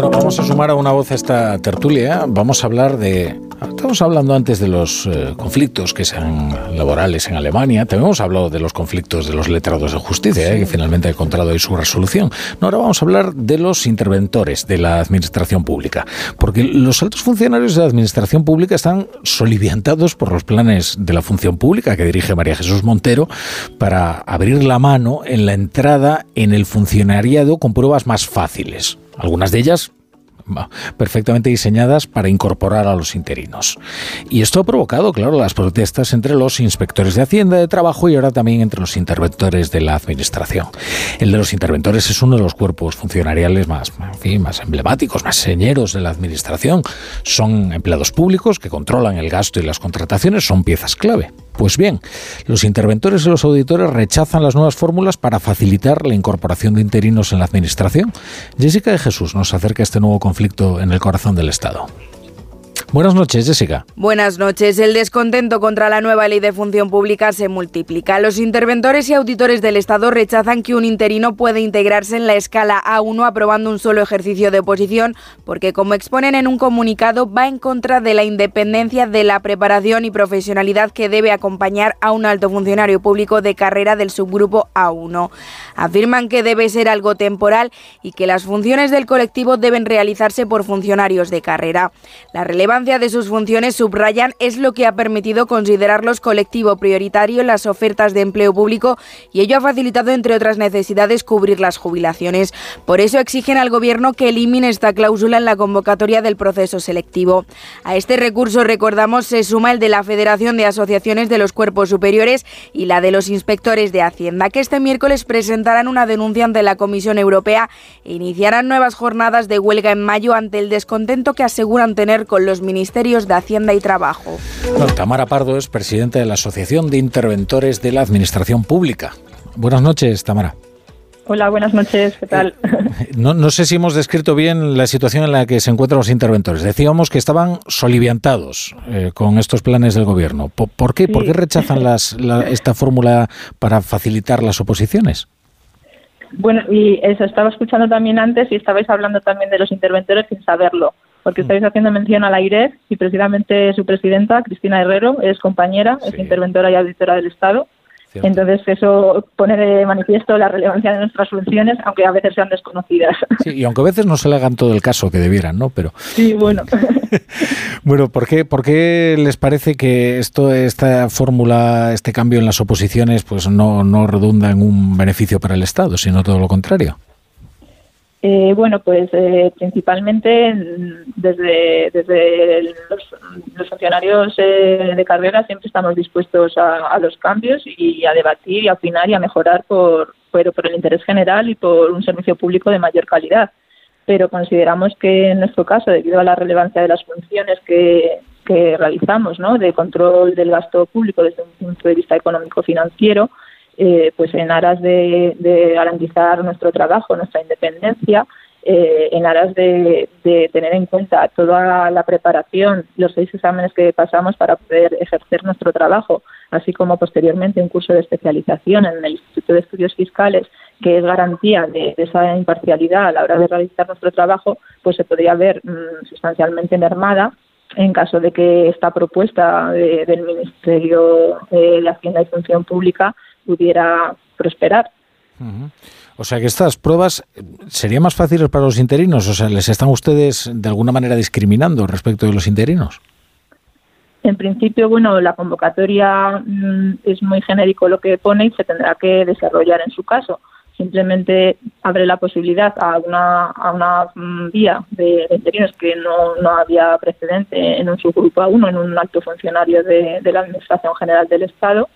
Bueno, vamos a sumar a una voz esta tertulia. Vamos a hablar de Estamos hablando antes de los eh, conflictos que sean laborales en Alemania. También hemos hablado de los conflictos de los letrados de justicia, eh, que finalmente ha encontrado ahí su resolución. No, ahora vamos a hablar de los interventores de la administración pública. Porque los altos funcionarios de la administración pública están soliviantados por los planes de la función pública que dirige María Jesús Montero para abrir la mano en la entrada en el funcionariado con pruebas más fáciles. Algunas de ellas perfectamente diseñadas para incorporar a los interinos. Y esto ha provocado, claro, las protestas entre los inspectores de Hacienda de Trabajo y ahora también entre los interventores de la Administración. El de los interventores es uno de los cuerpos funcionariales más, más emblemáticos, más señeros de la Administración. Son empleados públicos que controlan el gasto y las contrataciones, son piezas clave. Pues bien, los interventores y los auditores rechazan las nuevas fórmulas para facilitar la incorporación de interinos en la Administración. Jessica de Jesús nos acerca este nuevo conflicto en el corazón del Estado. Buenas noches, Jessica. Buenas noches. El descontento contra la nueva ley de función pública se multiplica. Los interventores y auditores del Estado rechazan que un interino pueda integrarse en la escala A1 aprobando un solo ejercicio de oposición, porque, como exponen en un comunicado, va en contra de la independencia de la preparación y profesionalidad que debe acompañar a un alto funcionario público de carrera del subgrupo A1. Afirman que debe ser algo temporal y que las funciones del colectivo deben realizarse por funcionarios de carrera. La relevancia de sus funciones, subrayan, es lo que ha permitido considerarlos colectivo prioritario en las ofertas de empleo público y ello ha facilitado, entre otras necesidades, cubrir las jubilaciones. Por eso exigen al Gobierno que elimine esta cláusula en la convocatoria del proceso selectivo. A este recurso, recordamos, se suma el de la Federación de Asociaciones de los Cuerpos Superiores y la de los inspectores de Hacienda, que este miércoles presentarán una denuncia ante la Comisión Europea e iniciarán nuevas jornadas de huelga en mayo ante el descontento que aseguran tener con los ministerios de Hacienda y Trabajo. Tamara Pardo es presidenta de la Asociación de Interventores de la Administración Pública. Buenas noches, Tamara. Hola, buenas noches, ¿qué tal? Eh, no, sé si hemos descrito bien la situación en la que se encuentran los interventores. Decíamos que estaban soliviantados eh, con estos planes del gobierno. ¿Por, qué, ¿Por qué rechazan las, esta fórmula para facilitar las oposiciones? Bueno, y eso estaba escuchando también antes y estabais hablando también de los interventores sin saberlo porque estáis haciendo mención a la IREF y precisamente su presidenta, Cristina Herrero, es compañera, es interventora y auditora del Estado. Entonces eso pone de manifiesto la relevancia de nuestras funciones, aunque a veces sean desconocidas. Sí, y aunque a veces no se le hagan todo el caso que debieran, ¿no? Pero sí, bueno. bueno, ¿por qué, ¿por qué les parece que esto, esta fórmula, este cambio en las oposiciones, pues no, no redunda en un beneficio para el Estado, sino todo lo contrario? Eh, bueno, pues eh, principalmente desde, desde los, funcionarios eh, de carrera siempre estamos dispuestos a, los cambios y a debatir y a opinar y a mejorar por, por, por el interés general y por un servicio público de mayor calidad. Pero consideramos que en nuestro caso, debido a la relevancia de las funciones que, que realizamos, ¿no? de control del gasto público desde un punto de vista económico-financiero, eh, pues en aras de, garantizar nuestro trabajo, nuestra independencia, eh, en aras de, tener en cuenta toda la preparación, los seis exámenes que pasamos para poder ejercer nuestro trabajo, así como posteriormente un curso de especialización en el Instituto de Estudios Fiscales, que es garantía de, esa imparcialidad a la hora de realizar nuestro trabajo, pues se podría ver mm, sustancialmente mermada en caso de que esta propuesta del Ministerio de Hacienda y Función Pública pudiera prosperar. O sea que estas pruebas serían más fáciles para los interinos, o sea, ¿les están ustedes de alguna manera discriminando respecto de los interinos? En principio, bueno, la convocatoria mm, es muy genérico lo que pone y se tendrá que desarrollar en su caso. Simplemente abre la posibilidad a una, a una mm, vía de, interinos que no, no, había precedente en un subgrupo A1, en un alto funcionario de la Administración General del Estado,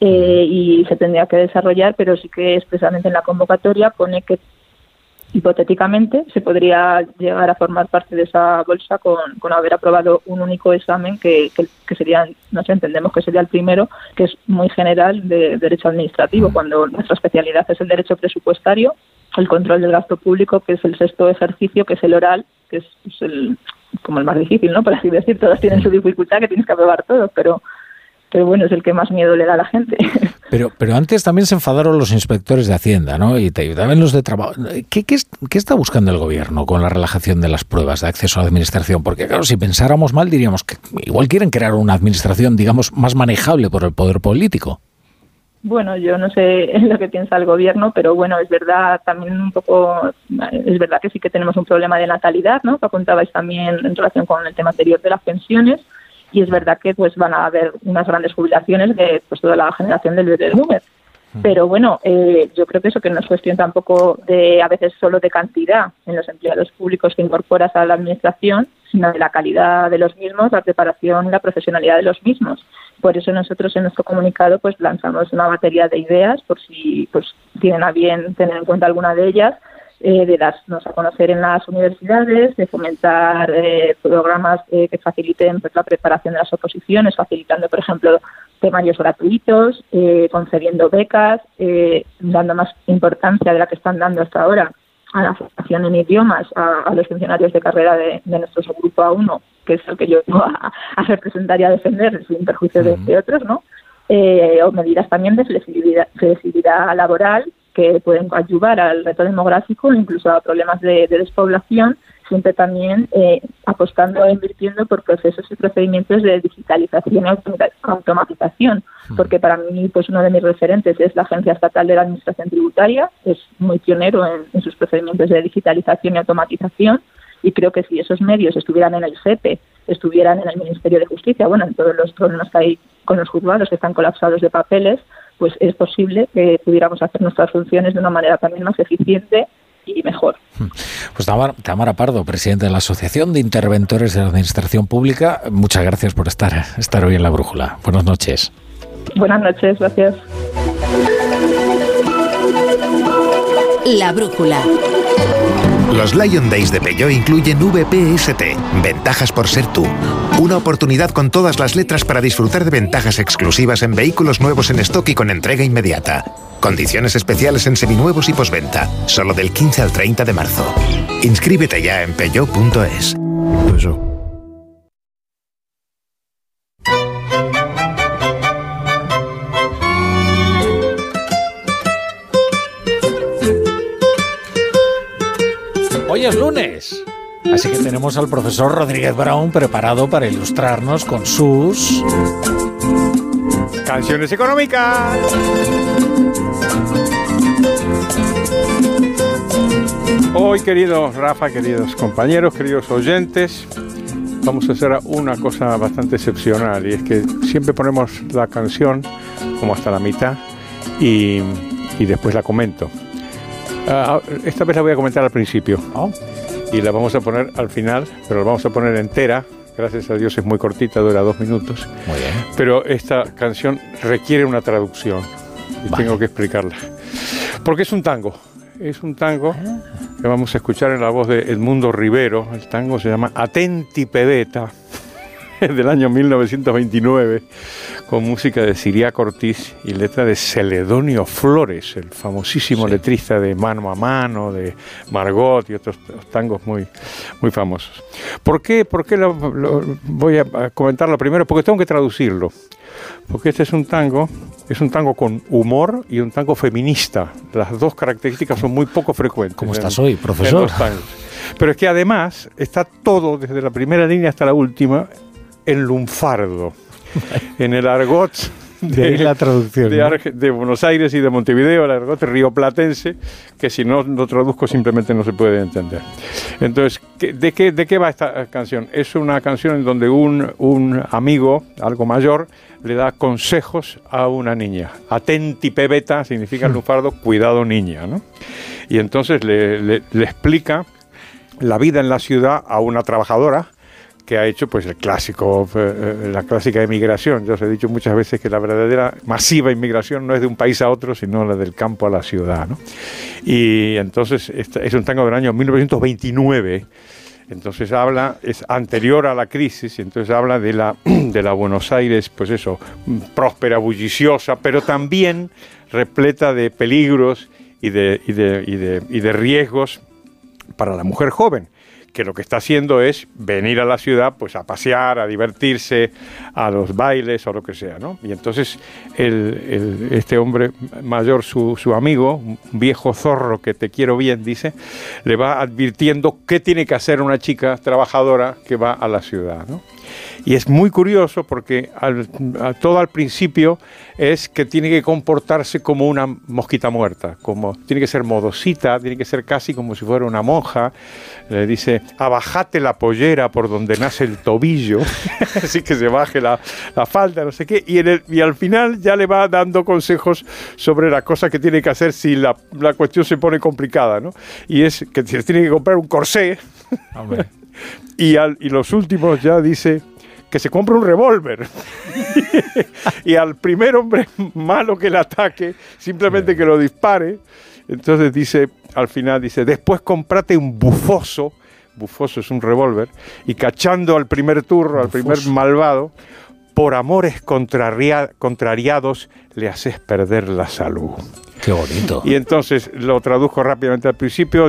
eh, y se tendría que desarrollar, pero sí que expresamente en la convocatoria pone que hipotéticamente se podría llegar a formar parte de esa bolsa con, con haber aprobado un único examen que, que, sería, no sé, entendemos que sería el primero, que es muy general de derecho administrativo, cuando nuestra especialidad es el derecho presupuestario, el control del gasto público, que es el sexto ejercicio, que es el oral, que es, el, como el más difícil, ¿no? Por así decir, todos tienen su dificultad, que tienes que aprobar todos, pero pero bueno, es el que más miedo le da a la gente. Pero, pero antes también se enfadaron los inspectores de Hacienda, ¿no? Y también los de trabajo. ¿Qué, qué, qué está buscando el gobierno con la relajación de las pruebas de acceso a la administración? Porque, claro, si pensáramos mal, diríamos que igual quieren crear una administración, digamos, más manejable por el poder político. Bueno, yo no sé lo que piensa el gobierno, pero bueno, es verdad también un poco, es verdad que sí que tenemos un problema de natalidad, ¿no? Que apuntabais también en relación con el tema anterior de las pensiones y es verdad que pues van a haber unas grandes jubilaciones de pues toda la generación del bebé boomer. Pero bueno, eh, yo creo que eso que no es cuestión tampoco de a veces solo de cantidad en los empleados públicos que incorporas a la administración, sino de la calidad de los mismos, la preparación la profesionalidad de los mismos. Por eso nosotros en nuestro comunicado pues lanzamos una batería de ideas por si pues tienen a bien tener en cuenta alguna de ellas eh, de darnos a conocer en las universidades, de fomentar eh, programas eh, que faciliten pues, la preparación de las oposiciones, facilitando, por ejemplo, temarios gratuitos, concediendo becas, dando más importancia de la que están dando hasta ahora a la formación en idiomas a, los funcionarios de carrera de, nuestro grupo A1, que es el que yo vengo a, representar y a defender sin perjuicio de, otros, ¿no? o medidas también de flexibilidad, flexibilidad laboral que pueden ayudar al reto demográfico, incluso a problemas de, despoblación, siempre también eh, apostando e invirtiendo por procesos y procedimientos de digitalización y automatización, porque para mí pues uno de mis referentes es la Agencia Estatal de la Administración Tributaria, es muy pionero en, sus procedimientos de digitalización y automatización, y creo que si esos medios estuvieran en el CEPE, estuvieran en el Ministerio de Justicia, bueno, en todos los problemas que hay con los juzgados que están colapsados de papeles, pues es posible que pudiéramos hacer nuestras funciones de una manera también más eficiente y mejor. Pues Tamara, Pardo, presidente de la Asociación de Interventores de la Administración Pública, muchas gracias por estar, estar hoy en la Brújula. Buenas noches. Buenas noches, gracias. La Brújula. Los Lion Days de Peugeot incluyen VPST, ventajas por ser tú. Una oportunidad con todas las letras para disfrutar de ventajas exclusivas en vehículos nuevos en stock y con entrega inmediata. Condiciones especiales en seminuevos y posventa, solo del 15 al 30 de marzo. Inscríbete ya en peugeot.es. Hoy es lunes. Así que tenemos al profesor Rodríguez Brown preparado para ilustrarnos con sus... Canciones económicas. Hoy, queridos Rafa, queridos compañeros, queridos oyentes, vamos a hacer una cosa bastante excepcional y es que siempre ponemos la canción como hasta la mitad y, y después la comento. Ah, esta vez la voy a comentar al principio. Oh. Y la vamos a poner al final, pero la vamos a poner entera. Gracias a Dios es muy cortita, dura dos minutos. Muy bien. Pero esta canción requiere una traducción y tengo que explicarla. Porque es un tango. Es un tango ah. que vamos a escuchar en la voz de Edmundo Rivero. El tango se llama Atenti Pedeta del año 1929, con música de Siria Ortiz y letra de Celedonio Flores, el famosísimo letrista de Mano a Mano, de Margot y otros tangos muy, muy famosos. ¿Por qué, por qué lo, voy a comentarlo primero? Porque tengo que traducirlo. Porque este es un tango, es un tango con humor y un tango feminista. Las dos características son muy poco frecuentes. ¿Cómo estás hoy, profesor? Pero es que además está todo, desde la primera línea hasta la última, en lunfardo, en el argot de, la traducción, de, Buenos Aires y de Montevideo, el argot rioplatense, que si no lo traduzco simplemente no se puede entender. Entonces, ¿de qué, ¿de qué va esta canción? Es una canción en donde un, un amigo, algo mayor, le da consejos a una niña. Atenti pebeta significa en lunfardo, cuidado niña. ¿no? Y entonces le, le explica la vida en la ciudad a una trabajadora que ha hecho pues el clásico, eh, eh, la clásica emigración. Yo os he dicho muchas veces que la verdadera masiva inmigración no es de un país a otro, sino la del campo a la ciudad. ¿no? Y entonces es un tango del año 1929. Entonces habla, es anterior a la crisis, y entonces habla de la, de la Buenos Aires, pues eso, próspera, bulliciosa, pero también repleta de peligros y de, y de, y de, y de riesgos para la mujer joven que lo que está haciendo es venir a la ciudad pues a pasear, a divertirse, a los bailes o lo que sea, ¿no? Y entonces el, este hombre mayor, su, su, amigo, un viejo zorro que te quiero bien, dice, le va advirtiendo qué tiene que hacer una chica trabajadora que va a la ciudad, ¿no? Y es muy curioso porque todo al principio es que tiene que comportarse como una mosquita muerta, como tiene que ser modosita, tiene que ser casi como si fuera una monja. Le dice, abajate la pollera por donde nace el tobillo, así que se baje la, falda, no sé qué. Y, en el, y al final ya le va dando consejos sobre las cosas que tiene que hacer si la, la cuestión se pone complicada, ¿no? Y es que tiene que comprar un corsé. Y, al, y los últimos ya dice que se compre un revólver. y al primer hombre malo que le ataque, simplemente que lo dispare. Entonces dice, al final dice, después comprate un bufoso, bufoso es un revólver, y cachando al primer turro, al primer malvado, por amores contrariados le haces perder la salud. Qué bonito. Y entonces lo traduzco rápidamente al principio,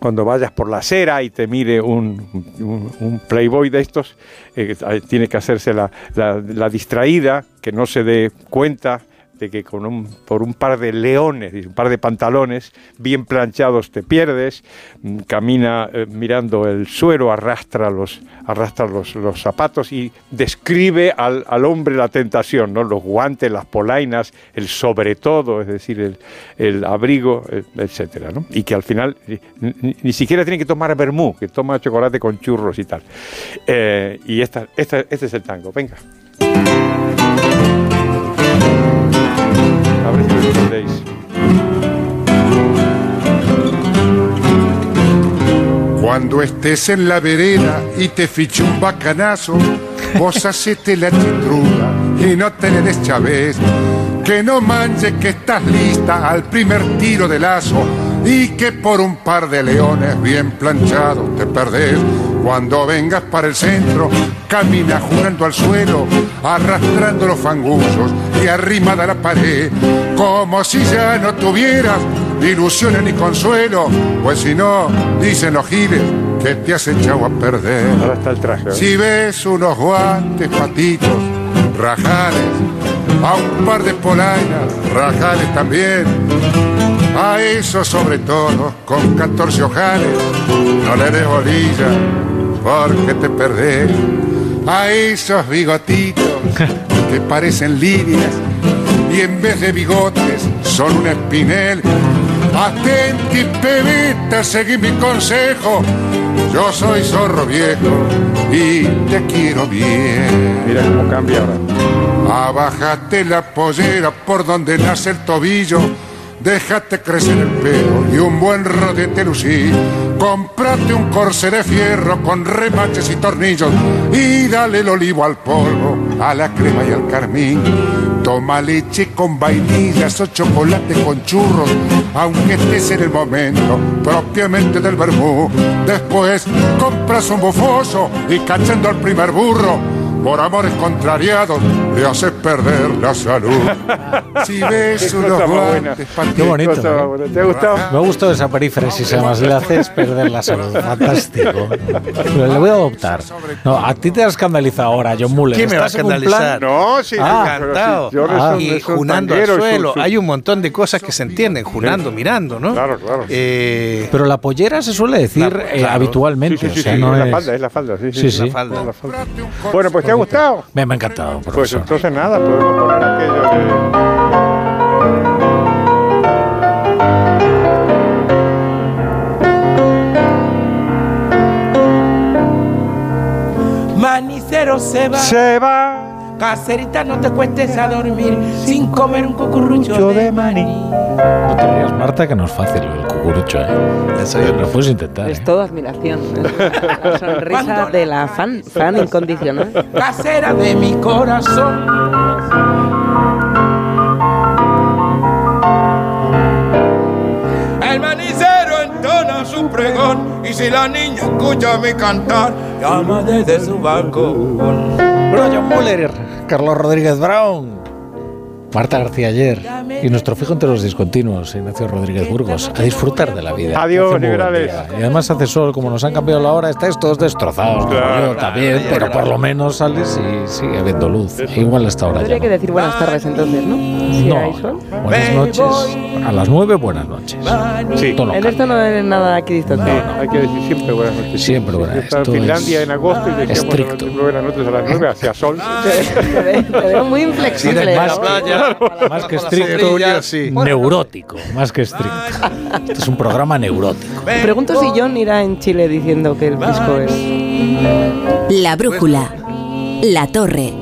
cuando vayas por la acera y te mire un, playboy de estos, eh, tiene que hacerse la, la, distraída, que no se dé cuenta que con un, por un par de leones, un par de pantalones bien planchados te pierdes, mm, camina eh, mirando el suelo, arrastra los, arrastra los, los zapatos y describe al, al, hombre la tentación, ¿no? los guantes, las polainas, el sobre todo, es decir, el, el abrigo, eh, etcétera, ¿no? Y que al final ni, siquiera tiene que tomar vermú, que toma chocolate con churros y tal. Eh, y esta, esta, este es el tango, venga. Cuando estés en la vereda y te fiche un bacanazo, vos hacete la chitruda y no te le des chavés. Que no manches que estás lista al primer tiro de lazo y que por un par de leones bien planchados te perdés. Cuando vengas para el centro, camina jurando al suelo, arrastrando los fangullos y arrimada a la pared, como si ya no tuvieras ilusiones ni consuelo, pues si no, dicen los giles que te has echado a perder. Ahora está el traje. ¿eh? Si ves unos guantes patitos, rajales, a un par de polainas, rajales también, a eso sobre todo, con 14 ojales, no le des bolilla, porque te perdés. A esos bigotitos que parecen líneas y en vez de bigotes son un espinel. Atenti, pebeta, seguí mi consejo. Yo soy zorro viejo y te quiero bien. Mira cómo cambia ahora. Abájate la pollera por donde nace el tobillo déjate crecer el pelo y un buen rodete lucí. Comprate un corsé de fierro con remaches y tornillos y dale el olivo al polvo, a la crema y al carmín. Toma leche con vainillas o chocolate con churros, aunque estés en el momento propiamente del vermú. Después compras un bufoso y cachando al primer burro por amores contrariados le haces perder la salud. Si ves unos guantes Qué bonito. ¿Te ha gustado? Me ha gustado esa perífrasis, además le haces perder la salud. Fantástico. le voy a adoptar. No, a ti te has escandalizado ahora, John Muller. ¿Quién me va a escandalizar? No, sí, ah, encantado. Ah, y junando al suelo. Hay un montón de cosas que se entienden, junando, mirando, ¿no? Claro, claro. Eh, Pero la pollera se suele decir eh, habitualmente. Sí, sí, sí, no es... la falda, es la falda. Sí, sí, sí. La falda. Bueno, pues ¿te ha gustado? Me, ha encantado, Pues entonces nada, podemos poner aquello de... Manicero se va. Se va. Cacerita, no te cuestes a dormir sin comer un cucurucho de maní. No te rías, Marta, que no es fácil el cucurucho, ¿eh? Lo puedes intentar. Es ¿eh? todo admiración. La sonrisa de la fan, fan incondicional. Casera de mi corazón. El manicero entona su pregón y si la niña escucha mi cantar, llama desde su balcón. Brian Muller, Carlos Rodríguez Brown. Marta García ayer y nuestro fijo entre los discontinuos, Ignacio Rodríguez Burgos, a disfrutar de la vida. Adiós, Y además hace sol, como nos han cambiado la hora, estáis todos destrozados. Claro, también, pero por lo menos sales y sigue habiendo luz. Igual hasta ahora. Tendría que decir buenas tardes entonces, ¿no? Si no, hay sol. Buenas noches. A las nueve, buenas noches. Sí. en esto no es nada equidistante. No, hay que decir siempre buenas noches. Siempre buenas noches. en Finlandia en agosto y decíamos estricto. buenas noches a las nueve hacia sol. Te veo muy inflexible. Más, más que estricto, neurótico, más que estricto. Este es un programa neurótico. pregunto si John irá en Chile diciendo que el pisco es... La brújula, la torre.